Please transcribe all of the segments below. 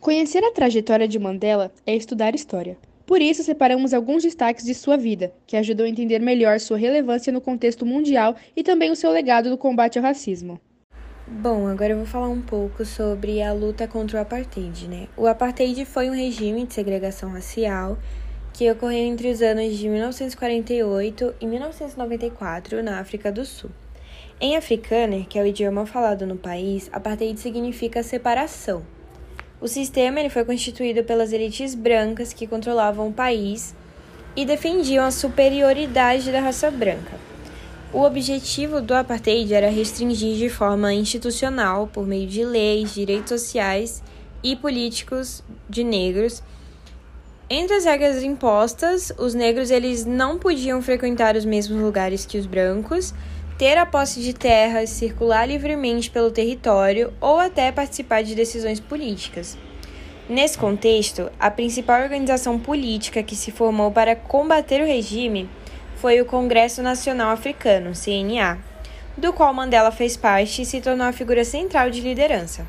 Conhecer a trajetória de Mandela é estudar história. Por isso, separamos alguns destaques de sua vida, que ajudam a entender melhor sua relevância no contexto mundial e também o seu legado no combate ao racismo. Bom, agora eu vou falar um pouco sobre a luta contra o apartheid, né? O apartheid foi um regime de segregação racial que ocorreu entre os anos de 1948 e 1994 na África do Sul. Em africâner, que é o idioma falado no país, apartheid significa separação. O sistema ele foi constituído pelas elites brancas que controlavam o país e defendiam a superioridade da raça branca. O objetivo do apartheid era restringir de forma institucional, por meio de leis, direitos sociais e políticos de negros. Entre as regras impostas, os negros eles não podiam frequentar os mesmos lugares que os brancos ter a posse de terras, circular livremente pelo território ou até participar de decisões políticas. Nesse contexto, a principal organização política que se formou para combater o regime foi o Congresso Nacional Africano, CNA, do qual Mandela fez parte e se tornou a figura central de liderança.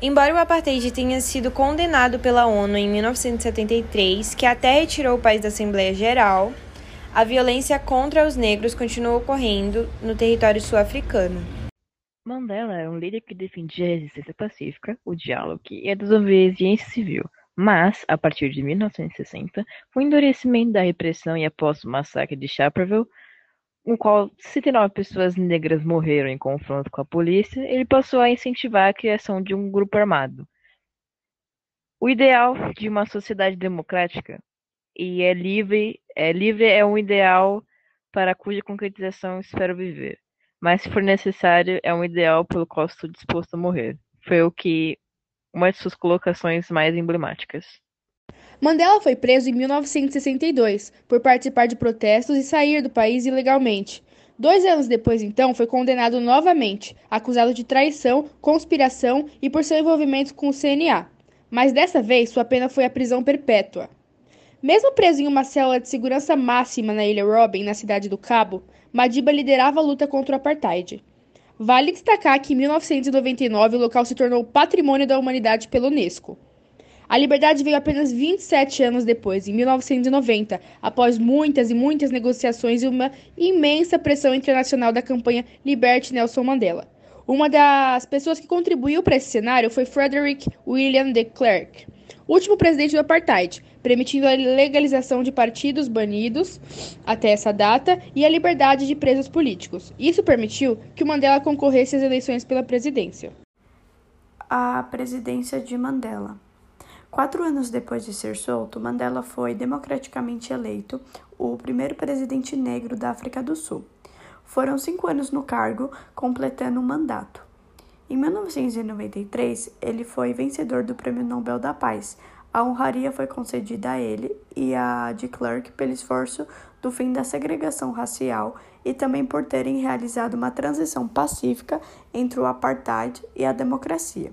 Embora o apartheid tenha sido condenado pela ONU em 1973, que até retirou o país da Assembleia Geral, a violência contra os negros continua ocorrendo no território sul-africano. Mandela era um líder que defendia a resistência pacífica, o diálogo e a desobediência civil, mas, a partir de 1960, com o endurecimento da repressão e após o massacre de Sharpeville, no qual 69 pessoas negras morreram em confronto com a polícia, ele passou a incentivar a criação de um grupo armado. O ideal de uma sociedade democrática e é livre, é livre é um ideal para cuja concretização espero viver. Mas se for necessário, é um ideal pelo qual estou disposto a morrer. Foi o que uma de suas colocações mais emblemáticas. Mandela foi preso em 1962 por participar de protestos e sair do país ilegalmente. Dois anos depois, então, foi condenado novamente, acusado de traição, conspiração e por seu envolvimento com o CNA. Mas dessa vez, sua pena foi a prisão perpétua. Mesmo preso em uma célula de segurança máxima na ilha Robben, na cidade do Cabo, Madiba liderava a luta contra o apartheid. Vale destacar que em 1999 o local se tornou patrimônio da humanidade pela Unesco. A liberdade veio apenas 27 anos depois, em 1990, após muitas e muitas negociações e uma imensa pressão internacional da campanha Liberte Nelson Mandela. Uma das pessoas que contribuiu para esse cenário foi Frederick William de Klerk, último presidente do apartheid, permitindo a legalização de partidos banidos até essa data e a liberdade de presos políticos. Isso permitiu que o Mandela concorresse às eleições pela presidência. A presidência de Mandela. Quatro anos depois de ser solto, Mandela foi democraticamente eleito o primeiro presidente negro da África do Sul. Foram cinco anos no cargo, completando um mandato. Em 1993, ele foi vencedor do Prêmio Nobel da Paz, a honraria foi concedida a ele e a de Klerk pelo esforço do fim da segregação racial e também por terem realizado uma transição pacífica entre o apartheid e a democracia.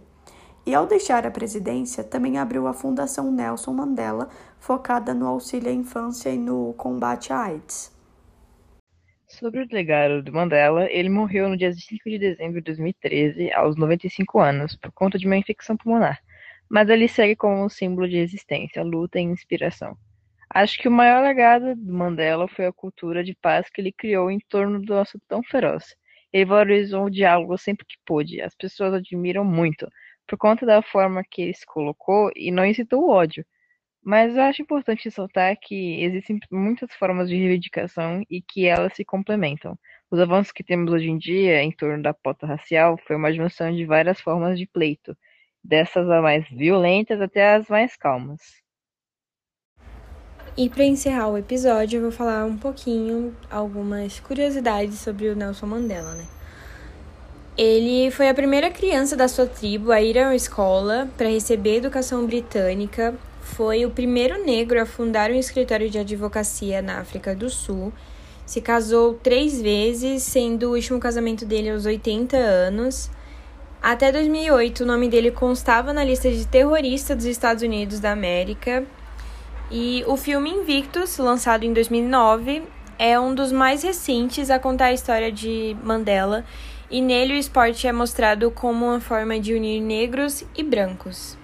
E ao deixar a presidência, também abriu a Fundação Nelson Mandela, focada no auxílio à infância e no combate à AIDS. Sobre o legado de Mandela, ele morreu no dia 5 de dezembro de 2013, aos 95 anos, por conta de uma infecção pulmonar mas ele segue como um símbolo de resistência, luta e inspiração. Acho que o maior legado do Mandela foi a cultura de paz que ele criou em torno do assunto tão feroz. Ele valorizou o diálogo sempre que pôde. As pessoas admiram muito, por conta da forma que ele se colocou e não incitou o ódio. Mas eu acho importante ressaltar que existem muitas formas de reivindicação e que elas se complementam. Os avanços que temos hoje em dia em torno da pauta racial foi uma junção de várias formas de pleito, dessas as mais violentas até as mais calmas. E para encerrar o episódio, eu vou falar um pouquinho algumas curiosidades sobre o Nelson Mandela, né? Ele foi a primeira criança da sua tribo a ir à escola para receber educação britânica. Foi o primeiro negro a fundar um escritório de advocacia na África do Sul. Se casou três vezes, sendo o último casamento dele aos 80 anos. Até 2008, o nome dele constava na lista de terrorista dos Estados Unidos da América. E o filme Invictus, lançado em 2009, é um dos mais recentes a contar a história de Mandela, e nele o esporte é mostrado como uma forma de unir negros e brancos.